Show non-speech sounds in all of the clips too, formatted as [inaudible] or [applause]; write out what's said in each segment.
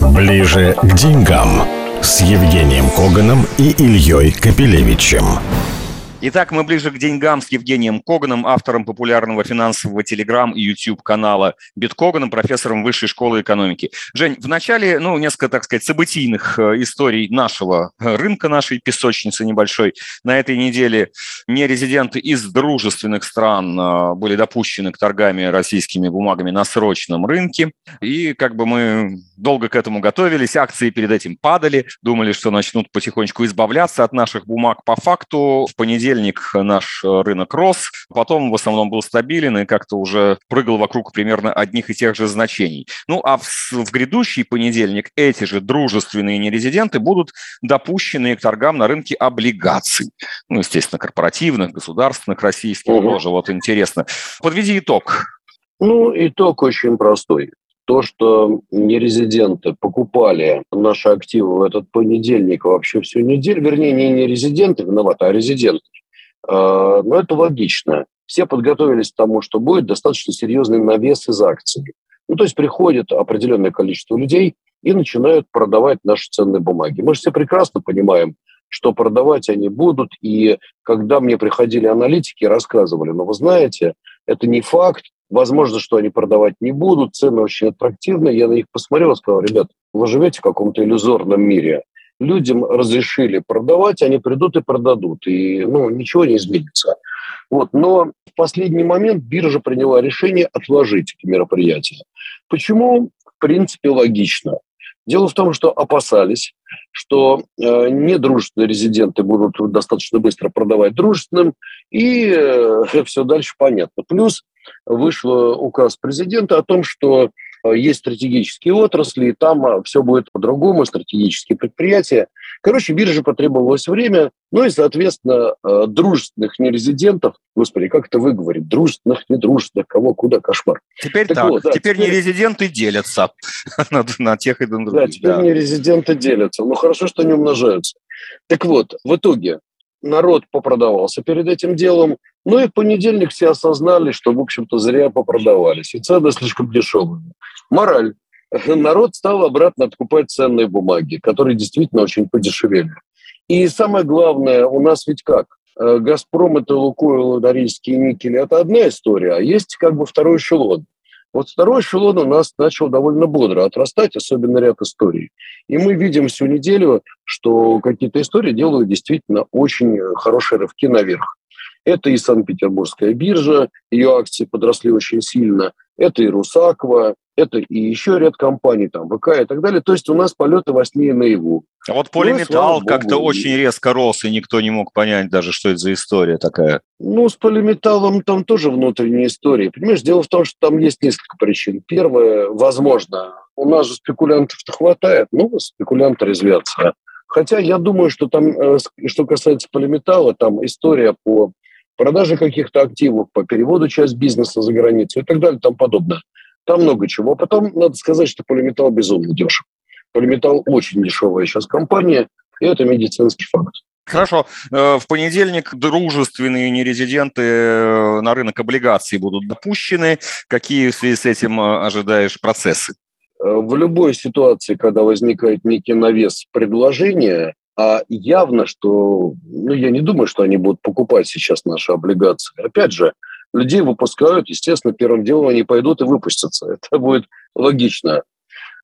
Ближе к деньгам с Евгением Коганом и Ильей Капелевичем. Итак, мы ближе к деньгам с Евгением Коганом, автором популярного финансового телеграм и YouTube-канала Биткоганом, профессором Высшей школы экономики. Жень, в начале, ну, несколько, так сказать, событийных э, историй нашего э, рынка, нашей песочницы небольшой. На этой неделе нерезиденты из дружественных стран э, были допущены к торгами российскими бумагами на срочном рынке. И как бы мы долго к этому готовились, акции перед этим падали, думали, что начнут потихонечку избавляться от наших бумаг. По факту в понедельник понедельник наш э, рынок рос, потом в основном был стабилен и как-то уже прыгал вокруг примерно одних и тех же значений. Ну а в, в грядущий понедельник эти же дружественные нерезиденты будут допущены к торгам на рынке облигаций. Ну, естественно, корпоративных, государственных, российских угу. тоже. Вот интересно. Подведи итог. Ну, итог очень простой. То, что нерезиденты покупали наши активы в этот понедельник вообще всю неделю, вернее, не нерезиденты виноваты, а резиденты, а, но это логично. Все подготовились к тому, что будет достаточно серьезный навес из акций. Ну, то есть приходит определенное количество людей и начинают продавать наши ценные бумаги. Мы же все прекрасно понимаем, что продавать они будут. И когда мне приходили аналитики, рассказывали, но вы знаете, это не факт, возможно, что они продавать не будут, цены очень аттрактивные. Я на них посмотрел и сказал, ребят, вы живете в каком-то иллюзорном мире людям разрешили продавать, они придут и продадут, и ну, ничего не изменится. Вот. Но в последний момент биржа приняла решение отложить эти мероприятия. Почему? В принципе, логично. Дело в том, что опасались, что э, недружественные резиденты будут достаточно быстро продавать дружественным, и э, все дальше понятно. Плюс вышел указ президента о том, что есть стратегические отрасли, и там э, все будет по-другому, стратегические предприятия. Короче, бирже потребовалось время, ну и, соответственно, э, дружественных нерезидентов, господи, как это выговорить, дружественных, недружественных, кого, куда, кошмар. Теперь так, так вот, да, теперь, теперь нерезиденты делятся [laughs] на, на тех и других. Да, теперь да. нерезиденты делятся. Ну, хорошо, что они умножаются. Так вот, в итоге народ попродавался перед этим делом, ну и в понедельник все осознали, что, в общем-то, зря попродавались, и цены [laughs] слишком дешевые. Мораль. [laughs] Народ стал обратно откупать ценные бумаги, которые действительно очень подешевели. И самое главное, у нас ведь как? Э, «Газпром» — это «Лукойл», «Норильские никели» — это одна история, а есть как бы второй эшелон. Вот второй эшелон у нас начал довольно бодро отрастать, особенно ряд историй. И мы видим всю неделю, что какие-то истории делают действительно очень хорошие рывки наверх. Это и Санкт-Петербургская биржа, ее акции подросли очень сильно. Это и Русакова, это и еще ряд компаний, там, ВК и так далее. То есть у нас полеты во сне и наяву. А вот полиметалл ну, как-то очень резко рос, и никто не мог понять даже, что это за история такая. Ну, с полиметаллом там тоже внутренняя история. Понимаешь, дело в том, что там есть несколько причин. Первое, возможно, у нас же спекулянтов-то хватает, ну, спекулянты резвятся. Хотя я думаю, что там, э, что касается полиметалла, там история по продажи каких-то активов, по переводу часть бизнеса за границу и так далее тому подобное. Там много чего. Потом надо сказать, что полиметалл безумно дешев. Полиметалл очень дешевая сейчас компания, и это медицинский факт. Хорошо. Э, в понедельник дружественные нерезиденты э, на рынок облигаций будут допущены. Какие в связи с этим э, ожидаешь процессы? В любой ситуации, когда возникает некий навес предложения, а явно, что, ну, я не думаю, что они будут покупать сейчас наши облигации. Опять же, людей выпускают, естественно, первым делом они пойдут и выпустятся. [laughs] Это будет логично.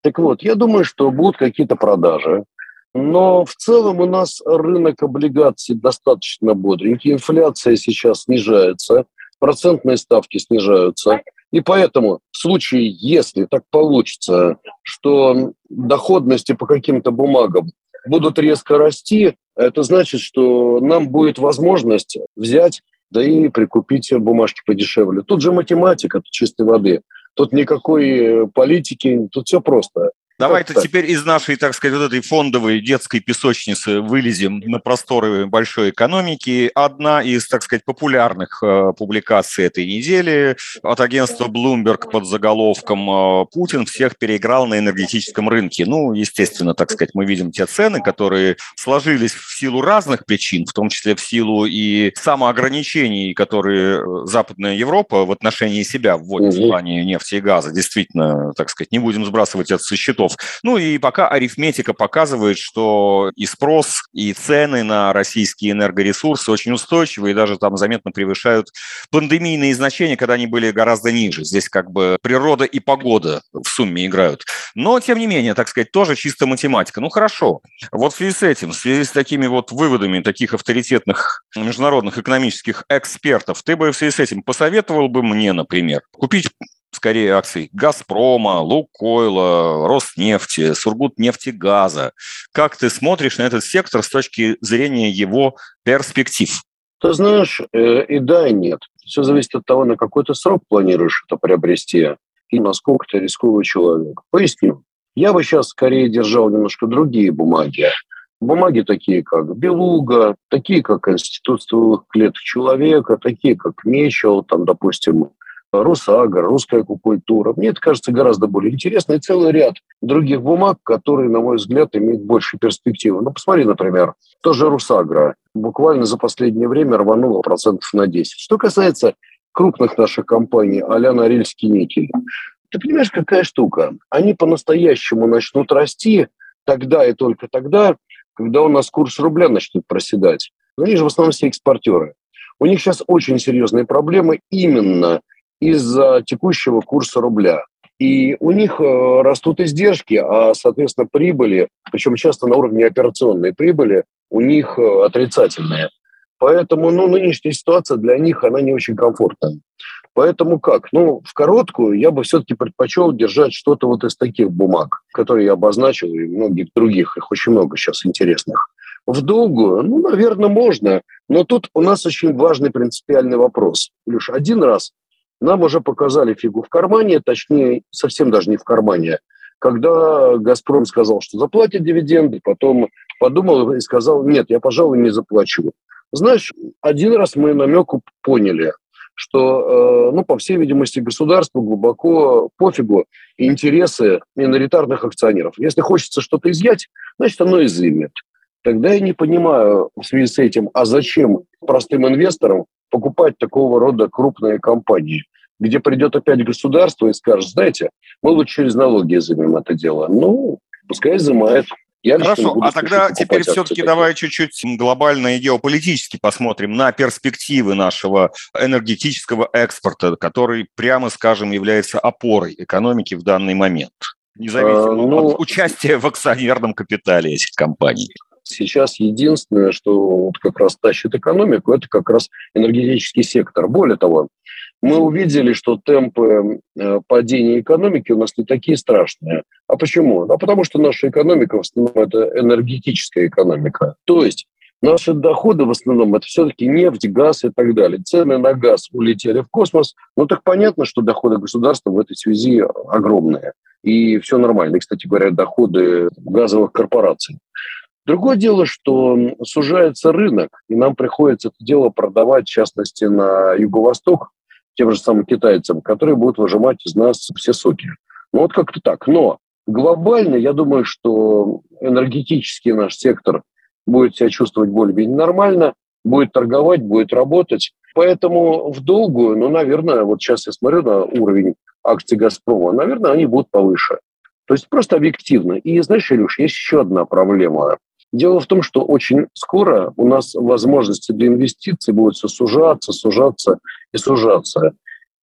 Так вот, я думаю, что будут какие-то продажи. Но в целом у нас рынок облигаций достаточно бодренький. Инфляция сейчас снижается, процентные ставки снижаются. И поэтому в случае, если так получится, что доходности по каким-то бумагам будут резко расти, это значит, что нам будет возможность взять, да и прикупить бумажки подешевле. Тут же математика, тут чистой воды. Тут никакой политики, тут все просто. Давай-то теперь из нашей, так сказать, вот этой фондовой детской песочницы вылезем на просторы большой экономики. Одна из, так сказать, популярных э, публикаций этой недели от агентства Bloomberg под заголовком э, «Путин всех переиграл на энергетическом рынке». Ну, естественно, так сказать, мы видим те цены, которые сложились в силу разных причин, в том числе в силу и самоограничений, которые э, Западная Европа в отношении себя вводит в плане нефти и газа. Действительно, так сказать, не будем сбрасывать это со счетов счетов. Ну и пока арифметика показывает, что и спрос, и цены на российские энергоресурсы очень устойчивы и даже там заметно превышают пандемийные значения, когда они были гораздо ниже. Здесь как бы природа и погода в сумме играют. Но, тем не менее, так сказать, тоже чисто математика. Ну, хорошо. Вот в связи с этим, в связи с такими вот выводами таких авторитетных международных экономических экспертов, ты бы в связи с этим посоветовал бы мне, например, купить скорее акций «Газпрома», «Лукойла», «Роснефти», «Сургутнефтегаза». Как ты смотришь на этот сектор с точки зрения его перспектив? Ты знаешь, э, и да, и нет. Все зависит от того, на какой то срок планируешь это приобрести и насколько ты рисковый человек. Поясню. Я бы сейчас скорее держал немножко другие бумаги. Бумаги такие, как Белуга, такие, как Институт стволовых клеток человека, такие, как Мечел, там, допустим, Русагра, русская культура. Мне это кажется гораздо более интересно. И целый ряд других бумаг, которые, на мой взгляд, имеют больше перспективы. Ну, посмотри, например, тоже Русагра. Буквально за последнее время рванула процентов на 10. Что касается крупных наших компаний, а-ля Норильский никель, ты понимаешь, какая штука? Они по-настоящему начнут расти тогда и только тогда, когда у нас курс рубля начнет проседать. Но они же в основном все экспортеры. У них сейчас очень серьезные проблемы именно из-за текущего курса рубля. И у них э, растут издержки, а, соответственно, прибыли, причем часто на уровне операционной прибыли, у них э, отрицательные. Поэтому ну, нынешняя ситуация для них, она не очень комфортная. Поэтому как? Ну, в короткую я бы все-таки предпочел держать что-то вот из таких бумаг, которые я обозначил, и многих других, их очень много сейчас интересных. В долгую, ну, наверное, можно, но тут у нас очень важный принципиальный вопрос. Леш, один раз нам уже показали фигу в кармане, точнее, совсем даже не в кармане, когда «Газпром» сказал, что заплатит дивиденды, потом подумал и сказал, нет, я, пожалуй, не заплачу. Знаешь, один раз мы намеку поняли, что, э, ну, по всей видимости, государству глубоко пофигу интересы миноритарных акционеров. Если хочется что-то изъять, значит, оно изымет. Тогда я не понимаю в связи с этим, а зачем простым инвесторам покупать такого рода крупные компании, где придет опять государство и скажет, знаете, мы лучше через налоги изымем это дело. Ну, пускай изымает. Я Хорошо, а тогда теперь все-таки давай чуть-чуть глобально и геополитически посмотрим на перспективы нашего энергетического экспорта, который, прямо скажем, является опорой экономики в данный момент, независимо а, ну, от участия в акционерном капитале этих компаний. Сейчас единственное, что вот как раз тащит экономику, это как раз энергетический сектор. Более того, мы увидели, что темпы э, падения экономики у нас не такие страшные. А почему? А потому что наша экономика в основном это энергетическая экономика. То есть наши доходы в основном это все-таки нефть, газ и так далее. Цены на газ улетели в космос. Ну так понятно, что доходы государства в этой связи огромные. И все нормально. И, кстати говоря, доходы газовых корпораций. Другое дело, что сужается рынок, и нам приходится это дело продавать, в частности, на юго-восток, тем же самым китайцам, которые будут выжимать из нас все соки. Ну вот как-то так. Но глобально, я думаю, что энергетический наш сектор будет себя чувствовать более-менее нормально, будет торговать, будет работать. Поэтому в долгую, ну, наверное, вот сейчас я смотрю на уровень акций «Газпрома», наверное, они будут повыше. То есть просто объективно. И знаешь, Илюш, есть еще одна проблема. Дело в том, что очень скоро у нас возможности для инвестиций будут все сужаться, сужаться и сужаться.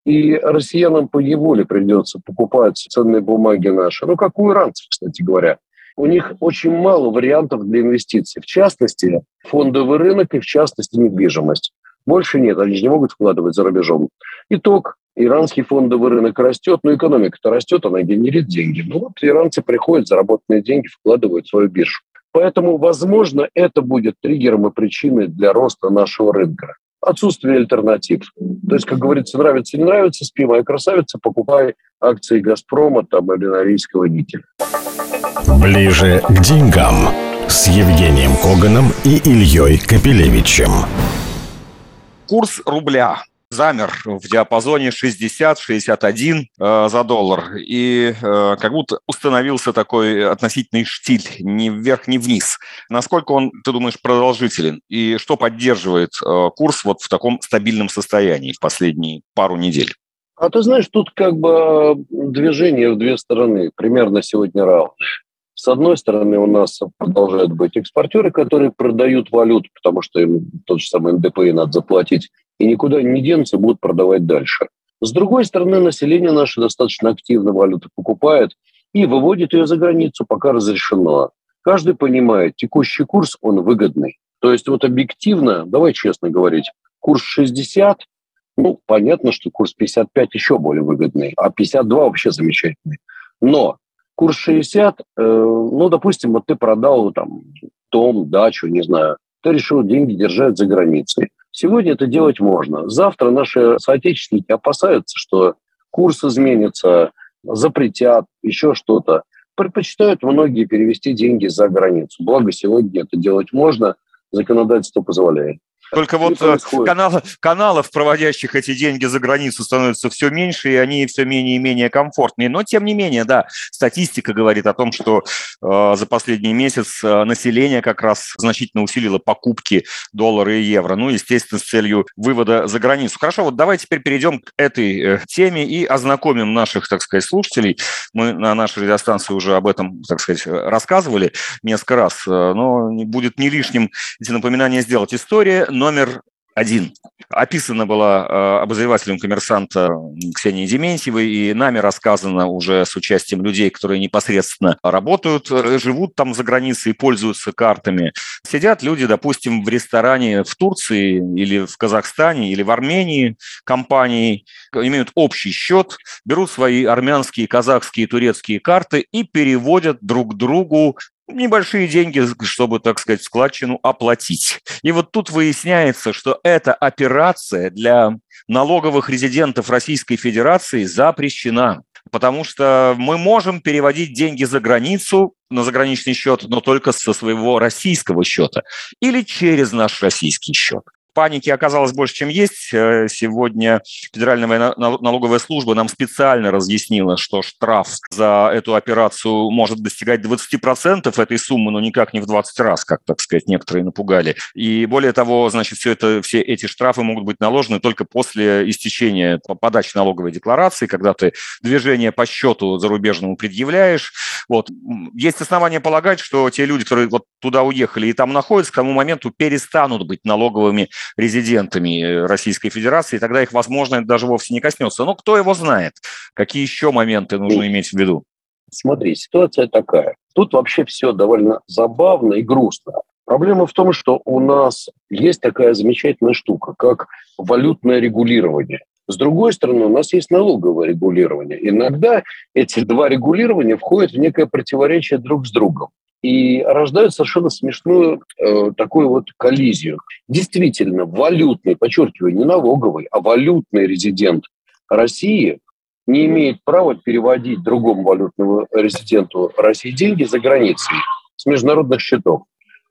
И россиянам по неволе придется покупать ценные бумаги наши. Ну, как у иранцев, кстати говоря. У них очень мало вариантов для инвестиций. В частности, фондовый рынок и в частности недвижимость. Больше нет, они же не могут вкладывать за рубежом. Итог. Иранский фондовый рынок растет, но экономика-то растет, она генерит деньги. Ну вот иранцы приходят, заработанные деньги вкладывают в свою биржу. Поэтому, возможно, это будет триггером и причиной для роста нашего рынка. Отсутствие альтернатив. То есть, как говорится, нравится, не нравится, спи, моя красавица, покупай акции «Газпрома» там, или «Норильского никеля». Ближе к деньгам с Евгением Коганом и Ильей Капелевичем. Курс рубля замер в диапазоне 60-61 э, за доллар. И э, как будто установился такой относительный штиль ни вверх, ни вниз. Насколько он, ты думаешь, продолжителен? И что поддерживает э, курс вот в таком стабильном состоянии в последние пару недель? А ты знаешь, тут как бы движение в две стороны, примерно сегодня равные. С одной стороны, у нас продолжают быть экспортеры, которые продают валюту, потому что им тот же самый НДПИ надо заплатить, и никуда не денутся, будут продавать дальше. С другой стороны, население наше достаточно активно валюту покупает и выводит ее за границу, пока разрешено. Каждый понимает, текущий курс, он выгодный. То есть вот объективно, давай честно говорить, курс 60, ну, понятно, что курс 55 еще более выгодный, а 52 вообще замечательный. Но курс 60, э, ну, допустим, вот ты продал там дом, дачу, не знаю, ты решил деньги держать за границей. Сегодня это делать можно. Завтра наши соотечественники опасаются, что курс изменится, запретят, еще что-то. Предпочитают многие перевести деньги за границу. Благо сегодня это делать можно, законодательство позволяет. Только вот э, канал, каналов, проводящих эти деньги за границу, становится все меньше, и они все менее и менее комфортные. Но, тем не менее, да, статистика говорит о том, что э, за последний месяц э, население как раз значительно усилило покупки доллара и евро. Ну, естественно, с целью вывода за границу. Хорошо, вот давайте теперь перейдем к этой э, теме и ознакомим наших, так сказать, слушателей. Мы на нашей радиостанции уже об этом, так сказать, рассказывали несколько раз, но будет не лишним эти напоминания сделать. История номер один. Описана была э, обозревателем коммерсанта Ксенией Дементьевой, и нами рассказано уже с участием людей, которые непосредственно работают, э, живут там за границей и пользуются картами. Сидят люди, допустим, в ресторане в Турции или в Казахстане или в Армении компании, имеют общий счет, берут свои армянские, казахские, турецкие карты и переводят друг другу небольшие деньги, чтобы, так сказать, складчину оплатить. И вот тут выясняется, что эта операция для налоговых резидентов Российской Федерации запрещена. Потому что мы можем переводить деньги за границу на заграничный счет, но только со своего российского счета или через наш российский счет. Паники оказалось больше, чем есть. Э, сегодня Федеральная налоговая служба нам специально разъяснила, что штраф за эту операцию может достигать 20% этой суммы, но никак не в 20 раз, как, так сказать, некоторые напугали. И более того, значит, все, это, все эти штрафы могут быть наложены только после истечения подачи налоговой декларации, когда ты движение по счету зарубежному предъявляешь. Вот. Есть основания полагать, что те люди, которые вот туда уехали и там находятся, к тому моменту перестанут быть налоговыми резидентами э, Российской Федерации, тогда их, возможно, даже вовсе не коснется. Но кто его знает? Какие еще моменты нужно иметь в виду? Смотри, ситуация такая. Тут вообще все довольно забавно и грустно. Проблема в том, что у нас есть такая замечательная штука, как валютное регулирование. С другой стороны, у нас есть налоговое регулирование. Иногда эти два регулирования входят в некое противоречие друг с другом и рождают совершенно смешную э, такую вот коллизию. Действительно, валютный, подчеркиваю, не налоговый, а валютный резидент России не имеет права переводить другому валютному резиденту России деньги за границей с международных счетов.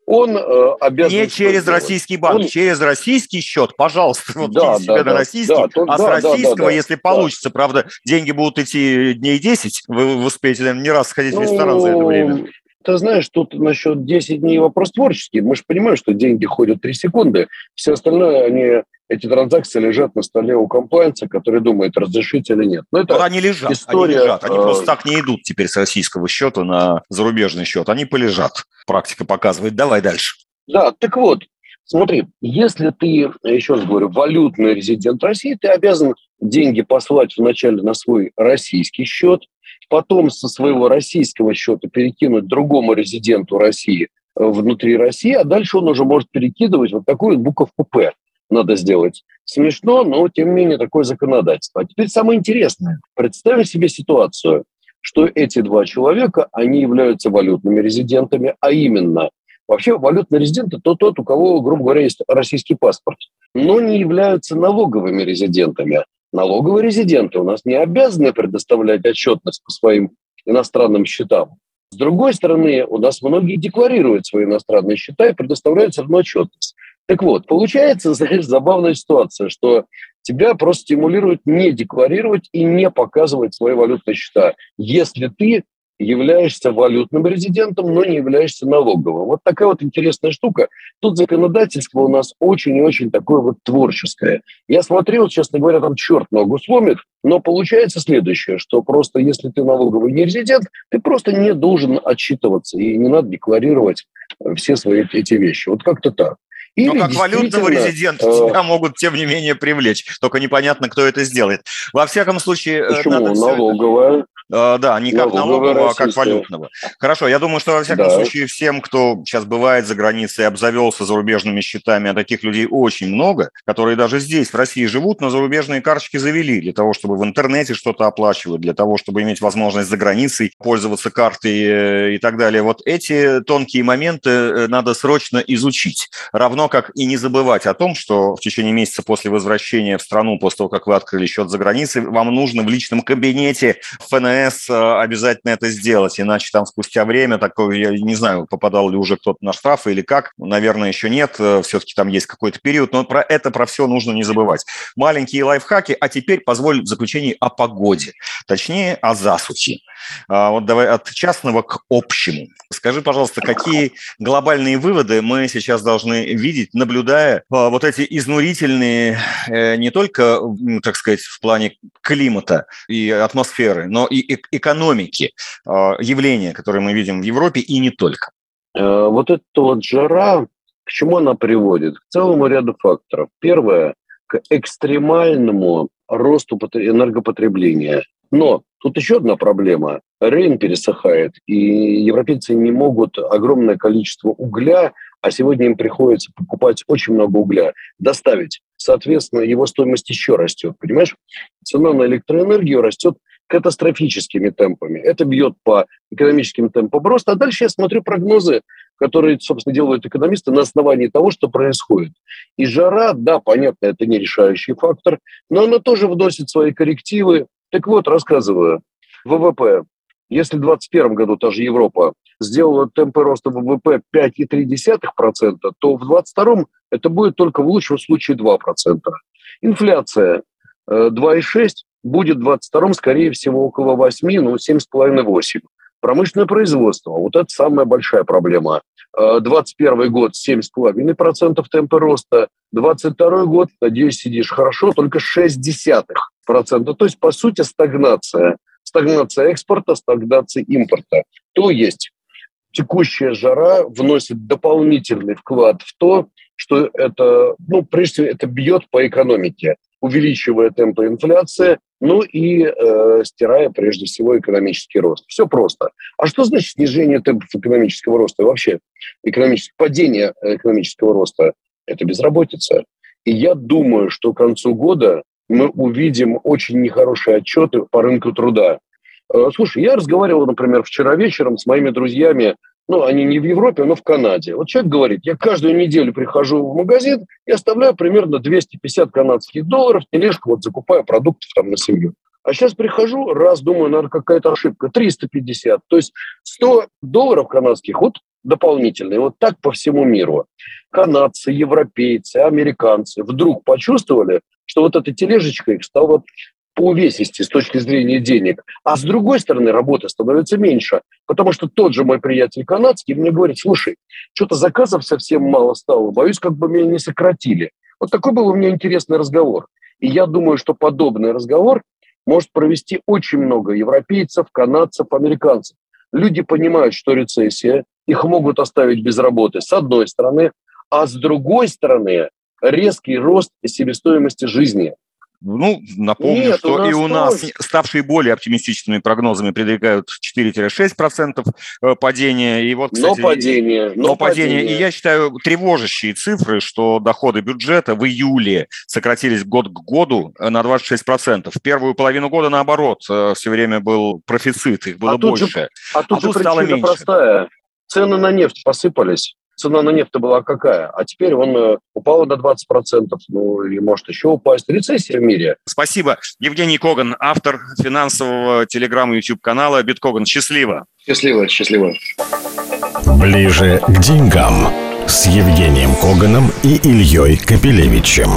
Он э, обязан... Не через российский банк, он... через российский счет, пожалуйста, вот да, да, себе да, на российский, да, то, а да, с российского, да, да, если да, получится, правда, деньги будут идти дней 10, вы, вы успеете, наверное, не раз сходить ну, в ресторан за это время. Ты знаешь, тут насчет 10 дней вопрос творческий. Мы же понимаем, что деньги ходят 3 секунды. Все остальное, они, эти транзакции лежат на столе у комплайнса, который думает, разрешить или нет. Но это они лежат, история, они лежат. Они э... просто так не идут теперь с российского счета на зарубежный счет. Они полежат. Практика показывает. Давай дальше. Да, так вот, Смотри, если ты, еще раз говорю, валютный резидент России, ты обязан деньги послать вначале на свой российский счет, потом со своего российского счета перекинуть другому резиденту России э, внутри России, а дальше он уже может перекидывать вот такую буковку «П» надо сделать. Смешно, но тем не менее такое законодательство. А теперь самое интересное. Представим себе ситуацию, что эти два человека, они являются валютными резидентами, а именно Вообще валютный резидент – это тот, у кого, грубо говоря, есть российский паспорт, но не являются налоговыми резидентами. Налоговые резиденты у нас не обязаны предоставлять отчетность по своим иностранным счетам. С другой стороны, у нас многие декларируют свои иностранные счета и предоставляют все равно отчетность. Так вот, получается, [laughs] знаешь, забавная ситуация, что тебя просто стимулируют не декларировать и не показывать свои валютные счета, если ты являешься валютным резидентом, но не являешься налоговым. Вот такая вот интересная штука. Тут законодательство у нас очень и очень такое вот творческое. Я смотрел, честно говоря, там черт ногу сломит, но получается следующее, что просто если ты налоговый не резидент, ты просто не должен отчитываться и не надо декларировать все свои эти вещи. Вот как-то так. Или Но как валютного резидента э... тебя могут, тем не менее, привлечь. Только непонятно, кто это сделает. Во всяком случае... Э, Почему? Налоговая. Uh, да, не как налогового, а как валютного. Хорошо, я думаю, что во всяком да. случае всем, кто сейчас бывает за границей обзавелся зарубежными счетами, а таких людей очень много, которые даже здесь, в России, живут, но зарубежные карточки завели для того, чтобы в интернете что-то оплачивать, для того, чтобы иметь возможность за границей пользоваться картой э, и так далее. Вот эти тонкие моменты э, надо срочно изучить. Равно как и не забывать о том, что в течение месяца после возвращения в страну, после того, как вы открыли счет за границей, вам нужно в личном кабинете ФНС ФНС э, обязательно это сделать, иначе там спустя время такое, я не знаю, попадал ли уже кто-то на штрафы или как, наверное, еще нет, э, все-таки там есть какой-то период, но про это, про все нужно не забывать. Маленькие лайфхаки, а теперь позволь в заключении о погоде, точнее о засухе. А, вот давай от частного к общему. Скажи, пожалуйста, какие глобальные выводы мы сейчас должны видеть, наблюдая а, вот эти изнурительные э, не только, так сказать, в плане климата и атмосферы, но и экономики а, явления, которые мы видим в Европе и не только? Э, вот эта вот жара, к чему она приводит? К целому ряду факторов. Первое – к экстремальному росту энергопотребления. Но тут еще одна проблема. Рейн пересыхает, и европейцы не могут огромное количество угля, а сегодня им приходится покупать очень много угля, доставить. Соответственно, его стоимость еще растет, понимаешь? Цена на электроэнергию растет катастрофическими темпами. Это бьет по экономическим темпам роста. А дальше я смотрю прогнозы, которые, собственно, делают экономисты на основании того, что происходит. И жара, да, понятно, это не решающий фактор, но она тоже вносит свои коррективы. Так вот, рассказываю. ВВП. Если в 2021 году та же Европа сделала темпы роста ВВП 5,3%, то в 2022 это будет только в лучшем случае 2%. Инфляция 2,6%, э, будет в 22 скорее всего, около 8, ну, 7,5-8. Промышленное производство, вот это самая большая проблема. 21 э, год 7,5% темпа роста, 22 год, надеюсь, сидишь хорошо, только 0,6%. То есть, по сути, стагнация. Стагнация экспорта, стагнация импорта. То есть текущая жара вносит дополнительный вклад в то, что это, ну, прежде всего, это бьет по экономике, увеличивая темпы инфляции, ну и э, стирая прежде всего экономический рост. Все просто. А что значит снижение темпов экономического роста? И вообще экономическое, падение экономического роста – это безработица. И я думаю, что к концу года мы увидим очень нехорошие отчеты по рынку труда. Э, слушай, я разговаривал, например, вчера вечером с моими друзьями ну, они не в Европе, но в Канаде. Вот человек говорит, я каждую неделю прихожу в магазин и оставляю примерно 250 канадских долларов, тележку вот закупаю продуктов там на семью. А сейчас прихожу, раз думаю, наверное, какая-то ошибка, 350. То есть 100 долларов канадских вот дополнительные. Вот так по всему миру. Канадцы, европейцы, американцы вдруг почувствовали, что вот эта тележечка их стала по увесисти с точки зрения денег. А с другой стороны, работы становится меньше, потому что тот же мой приятель канадский мне говорит, слушай, что-то заказов совсем мало стало, боюсь, как бы меня не сократили. Вот такой был у меня интересный разговор. И я думаю, что подобный разговор может провести очень много европейцев, канадцев, американцев. Люди понимают, что рецессия, их могут оставить без работы, с одной стороны, а с другой стороны, резкий рост себестоимости жизни – ну, напомню, Нет, что у и у нас тоже. ставшие более оптимистичными прогнозами предвигают 4-6% э, падения. И вот, кстати, но падение. Но, но падение. падение. И я считаю тревожащие цифры, что доходы бюджета в июле сократились год к году э, на 26%. В первую половину года, наоборот, э, все время был профицит, их было а больше. Же, а тут, а тут стало меньше. простая. Цены на нефть посыпались цена на нефть была какая, а теперь он э, упал на 20%, ну и может еще упасть. Рецессия в мире. Спасибо. Евгений Коган, автор финансового телеграм YouTube-канала «Биткоган». Счастливо. Счастливо, счастливо. Ближе к деньгам с Евгением Коганом и Ильей Капелевичем.